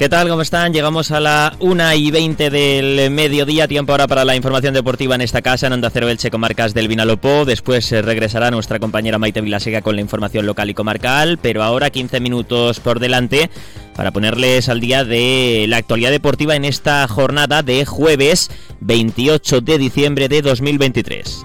¿Qué tal? ¿Cómo están? Llegamos a la 1 y 20 del mediodía, tiempo ahora para la información deportiva en esta casa, en Onda Cero Elche, comarcas del Vinalopó. Después eh, regresará nuestra compañera Maite Vilasega con la información local y comarcal, pero ahora 15 minutos por delante para ponerles al día de la actualidad deportiva en esta jornada de jueves 28 de diciembre de 2023.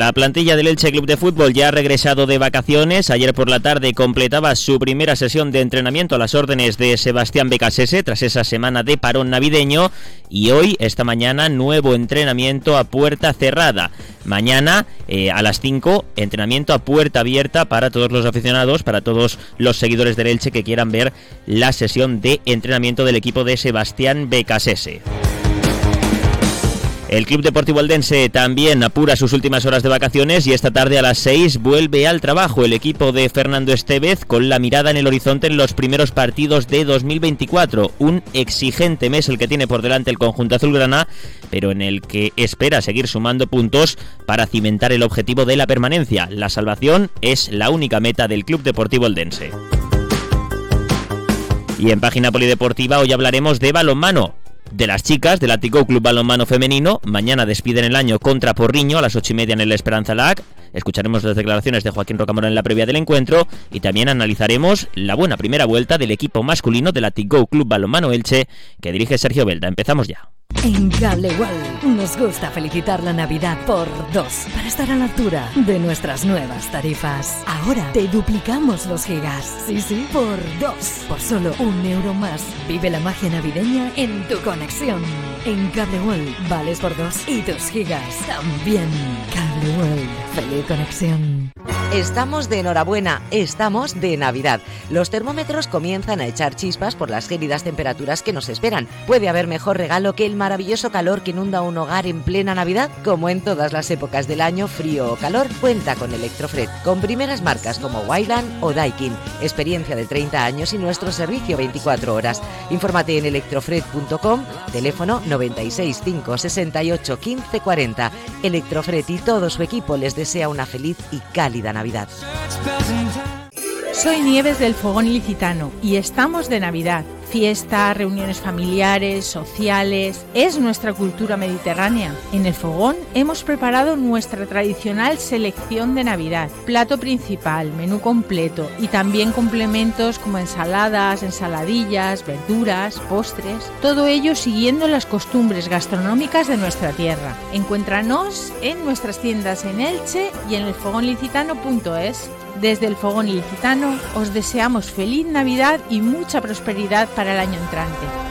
La plantilla del Elche Club de Fútbol ya ha regresado de vacaciones. Ayer por la tarde completaba su primera sesión de entrenamiento a las órdenes de Sebastián Becasese tras esa semana de parón navideño. Y hoy, esta mañana, nuevo entrenamiento a puerta cerrada. Mañana eh, a las 5, entrenamiento a puerta abierta para todos los aficionados, para todos los seguidores del Elche que quieran ver la sesión de entrenamiento del equipo de Sebastián Becasese. El Club Deportivo Aldense también apura sus últimas horas de vacaciones y esta tarde a las 6 vuelve al trabajo el equipo de Fernando Estevez con la mirada en el horizonte en los primeros partidos de 2024. Un exigente mes el que tiene por delante el conjunto azulgrana, pero en el que espera seguir sumando puntos para cimentar el objetivo de la permanencia. La salvación es la única meta del Club Deportivo Aldense. Y en página polideportiva hoy hablaremos de balonmano de las chicas del Atico Club Balonmano Femenino. Mañana despiden el año contra Porriño a las ocho y media en el Esperanza LAC. Escucharemos las declaraciones de Joaquín Rocamora en la previa del encuentro y también analizaremos la buena primera vuelta del equipo masculino del Atico Club Balonmano Elche que dirige Sergio Belda. Empezamos ya. En Cable nos gusta felicitar la Navidad por dos para estar a la altura de nuestras nuevas tarifas. Ahora te duplicamos los gigas. Sí, sí, por dos. Por solo un euro más. Vive la magia navideña en tu conexión. En Cable vales por dos y tus gigas también. Cable feliz conexión. Estamos de enhorabuena, estamos de Navidad. Los termómetros comienzan a echar chispas por las gélidas temperaturas que nos esperan. Puede haber mejor regalo que el maravilloso calor que inunda un hogar en plena Navidad, como en todas las épocas del año, frío o calor, cuenta con Electrofred, con primeras marcas como Wayland o Daikin, experiencia de 30 años y nuestro servicio 24 horas. Infórmate en electrofred.com, teléfono 96 568 15 40. Electrofred y todo su equipo les desea una feliz y cálida Navidad. Soy Nieves del Fogón Ilicitano y estamos de Navidad. Fiestas, reuniones familiares, sociales, es nuestra cultura mediterránea. En el fogón hemos preparado nuestra tradicional selección de Navidad, plato principal, menú completo y también complementos como ensaladas, ensaladillas, verduras, postres, todo ello siguiendo las costumbres gastronómicas de nuestra tierra. Encuéntranos en nuestras tiendas en Elche y en elfogonlicitano.es. Desde el Fogón Ilicitano os deseamos feliz Navidad y mucha prosperidad para el año entrante.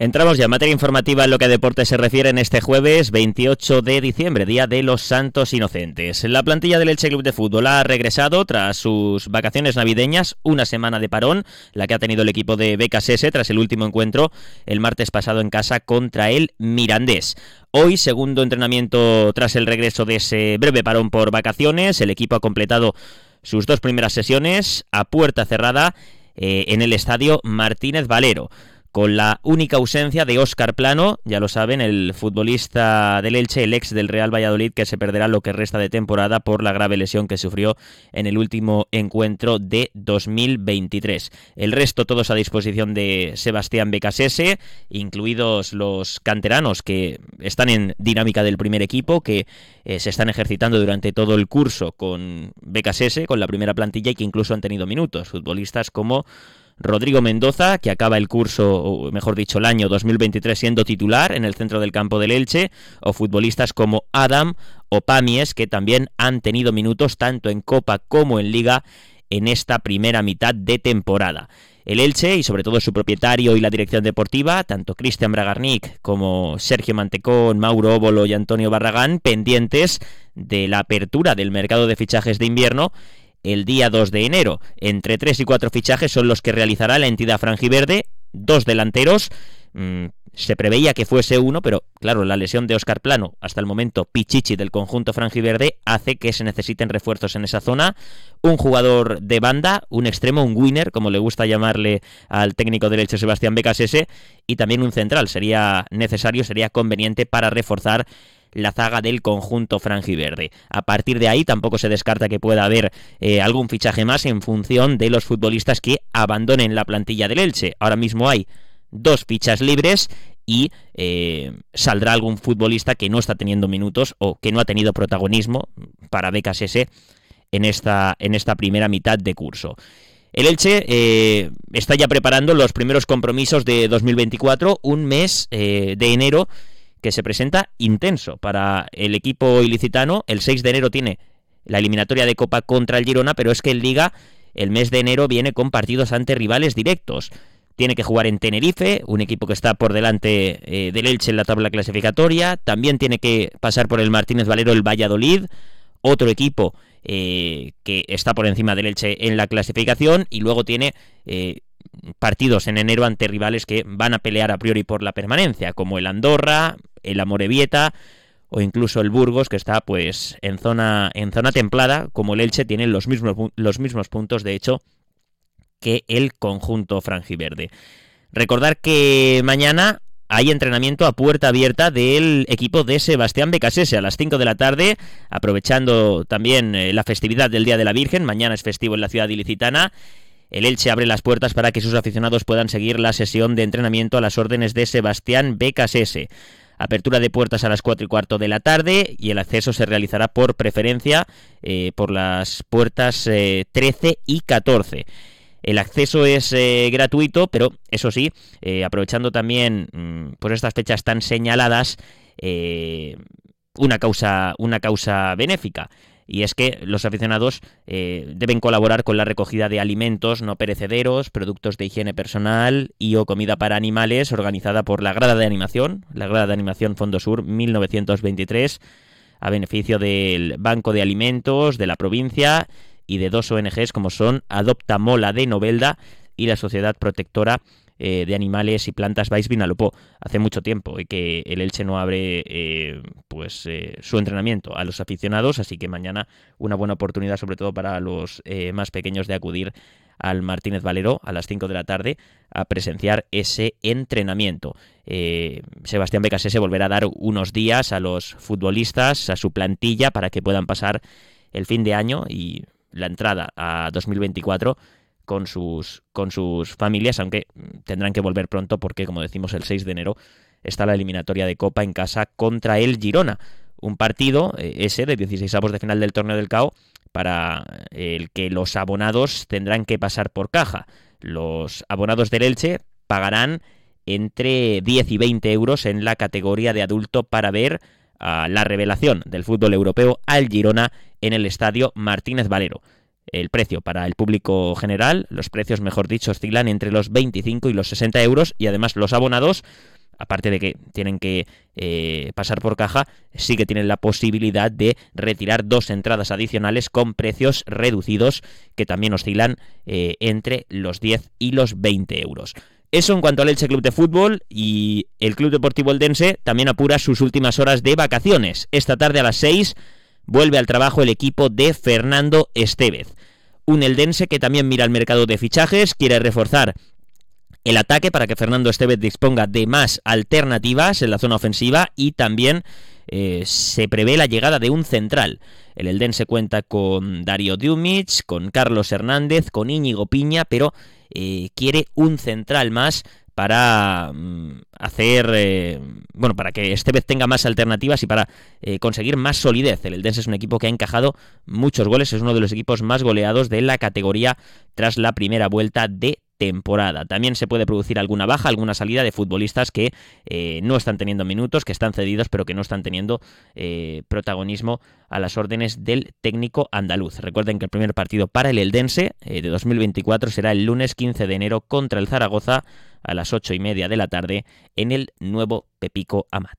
Entramos ya en materia informativa en lo que a deporte se refiere en este jueves 28 de diciembre, Día de los Santos Inocentes. La plantilla del Elche Club de Fútbol ha regresado tras sus vacaciones navideñas, una semana de parón, la que ha tenido el equipo de BKSS tras el último encuentro el martes pasado en casa contra el Mirandés. Hoy, segundo entrenamiento tras el regreso de ese breve parón por vacaciones, el equipo ha completado sus dos primeras sesiones a puerta cerrada eh, en el estadio Martínez Valero con la única ausencia de Óscar Plano, ya lo saben, el futbolista del Elche, el ex del Real Valladolid, que se perderá lo que resta de temporada por la grave lesión que sufrió en el último encuentro de 2023. El resto todos a disposición de Sebastián Becasese, incluidos los canteranos que están en dinámica del primer equipo, que eh, se están ejercitando durante todo el curso con Becasese, con la primera plantilla y que incluso han tenido minutos. Futbolistas como Rodrigo Mendoza, que acaba el curso, mejor dicho, el año 2023 siendo titular en el centro del campo del Elche, o futbolistas como Adam o Pamies, que también han tenido minutos tanto en Copa como en Liga en esta primera mitad de temporada. El Elche y sobre todo su propietario y la dirección deportiva, tanto Cristian Bragarnik como Sergio Mantecón, Mauro Óbolo y Antonio Barragán, pendientes de la apertura del mercado de fichajes de invierno el día 2 de enero. Entre 3 y 4 fichajes son los que realizará la entidad franjiverde, dos delanteros, mm, se preveía que fuese uno, pero claro, la lesión de Oscar Plano, hasta el momento Pichichi del conjunto franjiverde, hace que se necesiten refuerzos en esa zona. Un jugador de banda, un extremo, un winner, como le gusta llamarle al técnico derecho Sebastián Becasese, y también un central. Sería necesario, sería conveniente para reforzar la zaga del conjunto franjiverde. A partir de ahí tampoco se descarta que pueda haber eh, algún fichaje más en función de los futbolistas que abandonen la plantilla del Elche. Ahora mismo hay dos fichas libres y eh, saldrá algún futbolista que no está teniendo minutos o que no ha tenido protagonismo para BKSS en esta, en esta primera mitad de curso. El Elche eh, está ya preparando los primeros compromisos de 2024, un mes de enero que se presenta intenso para el equipo ilicitano. El 6 de enero tiene la eliminatoria de Copa contra el Girona, pero es que el Liga el mes de enero viene con partidos ante rivales directos. Tiene que jugar en Tenerife, un equipo que está por delante eh, del Elche en la tabla clasificatoria. También tiene que pasar por el Martínez Valero el Valladolid, otro equipo eh, que está por encima del Elche en la clasificación. Y luego tiene eh, partidos en enero ante rivales que van a pelear a priori por la permanencia, como el Andorra, el Amorebieta o incluso el Burgos, que está pues en zona, en zona templada, como el Elche, tienen los mismos, los mismos puntos, de hecho, que el conjunto franjiverde. Recordar que mañana hay entrenamiento a puerta abierta del equipo de Sebastián Becasese a las 5 de la tarde, aprovechando también eh, la festividad del Día de la Virgen. Mañana es festivo en la ciudad ilicitana el Elche abre las puertas para que sus aficionados puedan seguir la sesión de entrenamiento a las órdenes de Sebastián Becasese. Apertura de puertas a las 4 y cuarto de la tarde y el acceso se realizará por preferencia eh, por las puertas 13 eh, y 14. El acceso es eh, gratuito, pero eso sí, aprovechando también mm, por estas fechas tan señaladas, una causa, una causa benéfica. Y es que los aficionados eh, deben colaborar con la recogida de alimentos no perecederos, productos de higiene personal y o comida para animales organizada por la Grada de Animación, la Grada de Animación Fondo Sur 1923, a beneficio del Banco de Alimentos de la provincia y de dos ONGs como son Adopta Mola de Novelda y la Sociedad Protectora eh, de animales y plantas vais Vinalopó. Hace mucho tiempo y que el Elche no abre eh, pues eh, su entrenamiento a los aficionados, así que mañana una buena oportunidad, sobre todo para los más pequeños, de acudir al Martínez Valero a las 5 de la tarde a presenciar ese entrenamiento. Sebastián Becasé se volverá a dar unos días a los futbolistas, a su plantilla, para que puedan pasar el fin de año y la entrada a 2024 con sus, con sus familias, aunque tendrán que volver pronto porque, como decimos, el 6 de enero está la eliminatoria de Copa en casa contra el Girona. Un partido eh, ese de 16 avos de final del torneo del CAO para el que los abonados tendrán que pasar por caja. Los abonados del Elche pagarán entre 10 y 20 euros en la categoría de adulto para ver a la revelación del fútbol europeo al Girona en el estadio Martínez Valero el precio para el público general. Los precios, mejor dicho, oscilan entre los 25 y los 60 euros y además los abonados, aparte de que tienen que eh, pasar por caja, sí que tienen la posibilidad de retirar dos entradas adicionales con precios reducidos que también oscilan eh, entre los 10 y los 20 euros. Eso en cuanto al Elche Club de Fútbol y el Club Deportivo Eldense también apura sus últimas horas de vacaciones. Esta tarde a las 6 vuelve al trabajo el equipo de Fernando Estevez. Un eldense que también mira el mercado de fichajes, quiere reforzar el ataque para que Fernando Estevez disponga de más alternativas en la zona ofensiva y también eh, se prevé la llegada de un central. El Eldense cuenta con Dario Dumic, con Carlos Hernández, con Íñigo Piña, pero eh, quiere un central más para mm, hacer, eh, bueno, para que este vez tenga más alternativas y para eh, conseguir más solidez. El Eldense es un equipo que ha encajado muchos goles, es uno de los equipos más goleados de la categoría tras la primera vuelta de temporada. También se puede producir alguna baja, alguna salida de futbolistas que eh, no están teniendo minutos, que están cedidos, pero que no están teniendo eh, protagonismo a las órdenes del técnico andaluz. Recuerden que el primer partido para el Eldense eh, de 2024 será el lunes 15 de enero contra el Zaragoza a las 8 y media de la tarde en el nuevo Pepico Amat.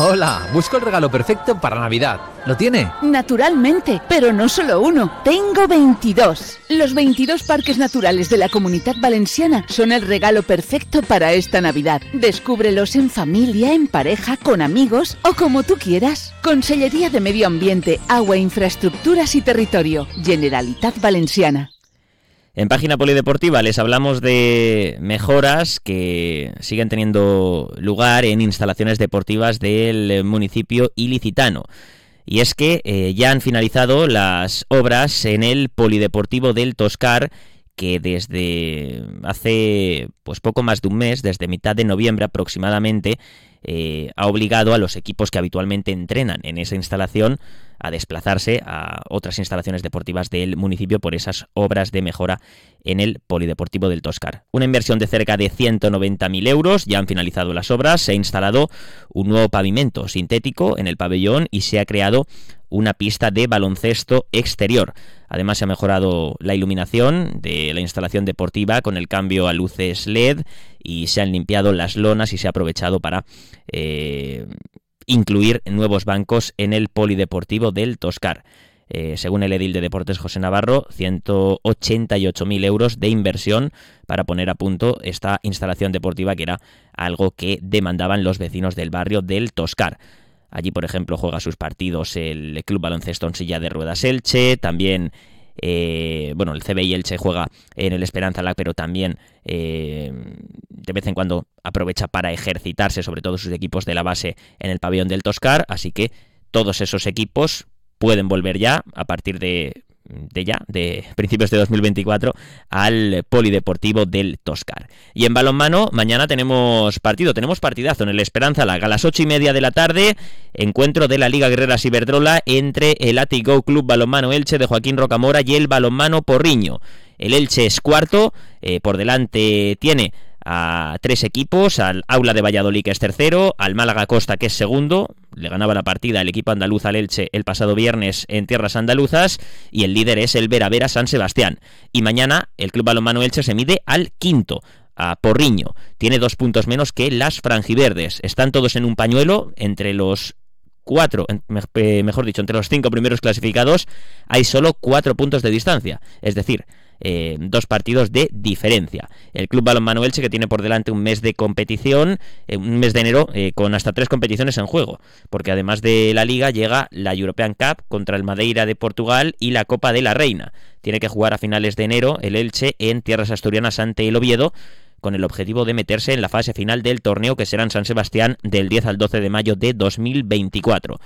Hola, busco el regalo perfecto para Navidad. ¿Lo tiene? Naturalmente, pero no solo uno. Tengo 22. Los 22 parques naturales de la Comunidad Valenciana son el regalo perfecto para esta Navidad. Descúbrelos en familia, en pareja, con amigos o como tú quieras. Consellería de Medio Ambiente, Agua, Infraestructuras y Territorio. Generalitat Valenciana. En página polideportiva les hablamos de mejoras que siguen teniendo lugar en instalaciones deportivas del municipio ilicitano. Y es que eh, ya han finalizado las obras en el polideportivo del Toscar que desde hace pues poco más de un mes, desde mitad de noviembre aproximadamente, eh, ha obligado a los equipos que habitualmente entrenan en esa instalación a desplazarse a otras instalaciones deportivas del municipio por esas obras de mejora en el Polideportivo del Toscar. Una inversión de cerca de 190.000 euros, ya han finalizado las obras, se ha instalado un nuevo pavimento sintético en el pabellón y se ha creado una pista de baloncesto exterior. Además se ha mejorado la iluminación de la instalación deportiva con el cambio a luces LED y se han limpiado las lonas y se ha aprovechado para eh, incluir nuevos bancos en el polideportivo del Toscar. Eh, según el edil de Deportes José Navarro, 188.000 euros de inversión para poner a punto esta instalación deportiva que era algo que demandaban los vecinos del barrio del Toscar. Allí, por ejemplo, juega sus partidos el Club Baloncesto en Silla de Ruedas Elche, también eh, bueno, el CBI Elche juega en el Esperanza Lag, pero también eh, de vez en cuando aprovecha para ejercitarse, sobre todo sus equipos de la base en el pabellón del Toscar, así que todos esos equipos pueden volver ya a partir de de ya, de principios de 2024, al Polideportivo del Toscar. Y en balonmano, mañana tenemos partido, tenemos partidazo en el Esperanza Laga a las ocho y media de la tarde, encuentro de la Liga Guerrera Ciberdrola entre el Atigo Club Balonmano Elche de Joaquín Rocamora y el Balonmano Porriño. El Elche es cuarto, eh, por delante tiene a tres equipos, al Aula de Valladolid que es tercero, al Málaga Costa que es segundo, le ganaba la partida el equipo andaluz al Elche el pasado viernes en tierras andaluzas y el líder es el Vera Vera San Sebastián. Y mañana el Club Balonmano Elche se mide al quinto, a Porriño. Tiene dos puntos menos que las franjiverdes. Están todos en un pañuelo entre los cuatro, mejor dicho, entre los cinco primeros clasificados hay solo cuatro puntos de distancia. Es decir, eh, dos partidos de diferencia. El Club Balonmano Elche que tiene por delante un mes de competición, eh, un mes de enero eh, con hasta tres competiciones en juego, porque además de la liga llega la European Cup contra el Madeira de Portugal y la Copa de la Reina. Tiene que jugar a finales de enero el Elche en tierras asturianas ante el Oviedo con el objetivo de meterse en la fase final del torneo que será en San Sebastián del 10 al 12 de mayo de 2024.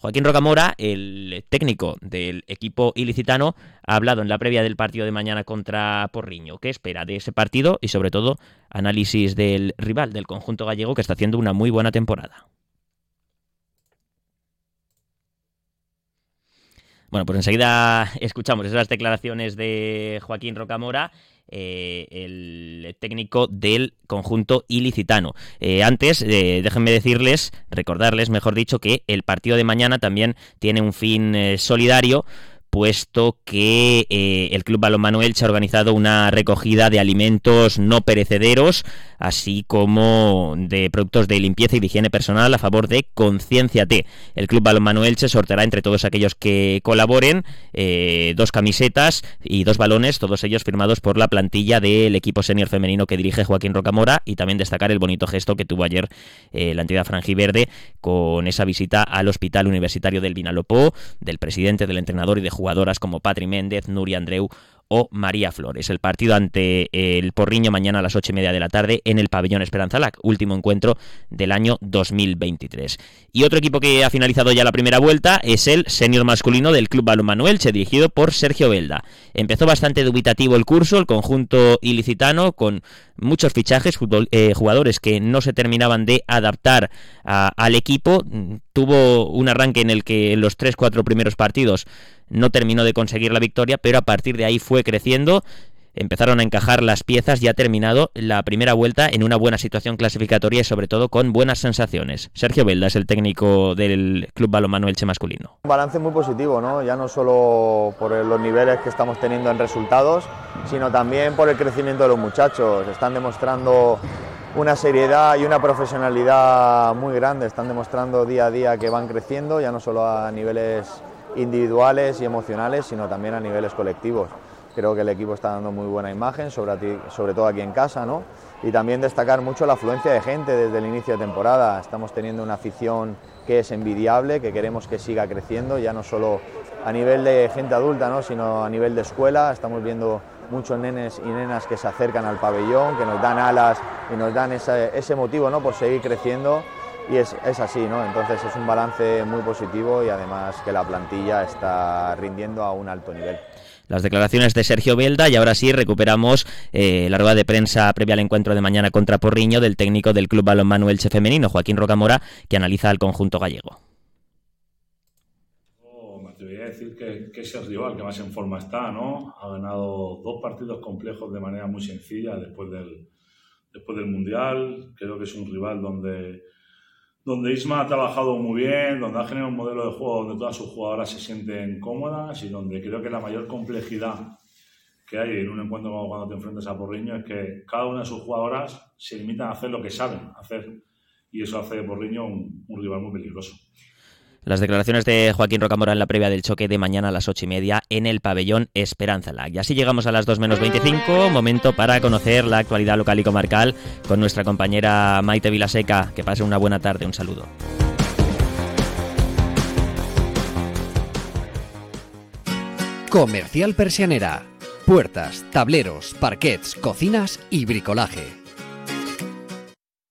Joaquín Rocamora, el técnico del equipo ilicitano, ha hablado en la previa del partido de mañana contra Porriño. ¿Qué espera de ese partido? Y sobre todo, análisis del rival del conjunto gallego que está haciendo una muy buena temporada. Bueno, pues enseguida escuchamos esas declaraciones de Joaquín Rocamora eh, el técnico del conjunto ilicitano. Eh, antes, eh, déjenme decirles, recordarles, mejor dicho, que el partido de mañana también tiene un fin solidario puesto que eh, el Club Balonmano Elche ha organizado una recogida de alimentos no perecederos, así como de productos de limpieza y de higiene personal a favor de T. El Club Balonmano Elche sorteará entre todos aquellos que colaboren eh, dos camisetas y dos balones, todos ellos firmados por la plantilla del equipo senior femenino que dirige Joaquín Rocamora y también destacar el bonito gesto que tuvo ayer eh, la entidad franjiverde con esa visita al Hospital Universitario del Vinalopó, del presidente, del entrenador y de jugadoras como Patri Méndez, Nuria Andreu o María Flores. El partido ante el Porriño mañana a las ocho y media de la tarde en el pabellón Esperanza Lac, último encuentro del año 2023. Y otro equipo que ha finalizado ya la primera vuelta es el senior masculino del Club Balonmano Elche, dirigido por Sergio Belda. Empezó bastante dubitativo el curso, el conjunto ilicitano, con muchos fichajes, eh, jugadores que no se terminaban de adaptar al equipo tuvo un arranque en el que en los tres, cuatro primeros partidos no terminó de conseguir la victoria, pero a partir de ahí fue creciendo empezaron a encajar las piezas y ha terminado la primera vuelta en una buena situación clasificatoria y sobre todo con buenas sensaciones. Sergio Velda es el técnico del Club Balonmano Elche masculino. Un balance muy positivo, ¿no? ya no solo por los niveles que estamos teniendo en resultados, sino también por el crecimiento de los muchachos. Están demostrando una seriedad y una profesionalidad muy grande, están demostrando día a día que van creciendo, ya no solo a niveles individuales y emocionales, sino también a niveles colectivos. Creo que el equipo está dando muy buena imagen, sobre, todo aquí en casa, ¿no? Y también destacar mucho la afluencia de gente desde el inicio de temporada. Estamos teniendo una afición que es envidiable, que queremos que siga creciendo, ya no solo a nivel de gente adulta, ¿no? sino a nivel de escuela. Estamos viendo muchos nenes y nenas que se acercan al pabellón, que nos dan alas y nos dan ese, ese motivo ¿no? por seguir creciendo y es, es, así, ¿no? Entonces es un balance muy positivo y además que la plantilla está rindiendo a un alto nivel las declaraciones de Sergio Belda y ahora sí recuperamos eh, la rueda de prensa previa al encuentro de mañana contra Porriño del técnico del Club Balonmano Elche Femenino, Joaquín Rocamora, que analiza al conjunto gallego. Oh, me atrevería a decir que, es el rival que más en forma está, ¿no? Ha ganado dos partidos complejos de manera muy sencilla después del, después del Mundial. Creo que es un rival donde donde Isma ha trabajado muy bien, donde ha generado un modelo de juego donde todas sus jugadoras se sienten cómodas y donde creo que la mayor complejidad que hay en un encuentro como cuando te enfrentas a Porriño es que cada una de sus jugadoras se limitan a hacer lo que saben hacer y eso hace de Porriño un rival muy peligroso. Las declaraciones de Joaquín Rocamora en la previa del choque de mañana a las ocho y media en el pabellón Esperanza Lag. Y así llegamos a las 2 menos 25, momento para conocer la actualidad local y comarcal con nuestra compañera Maite Vilaseca. Que pase una buena tarde, un saludo. Comercial Persianera. Puertas, tableros, parquets, cocinas y bricolaje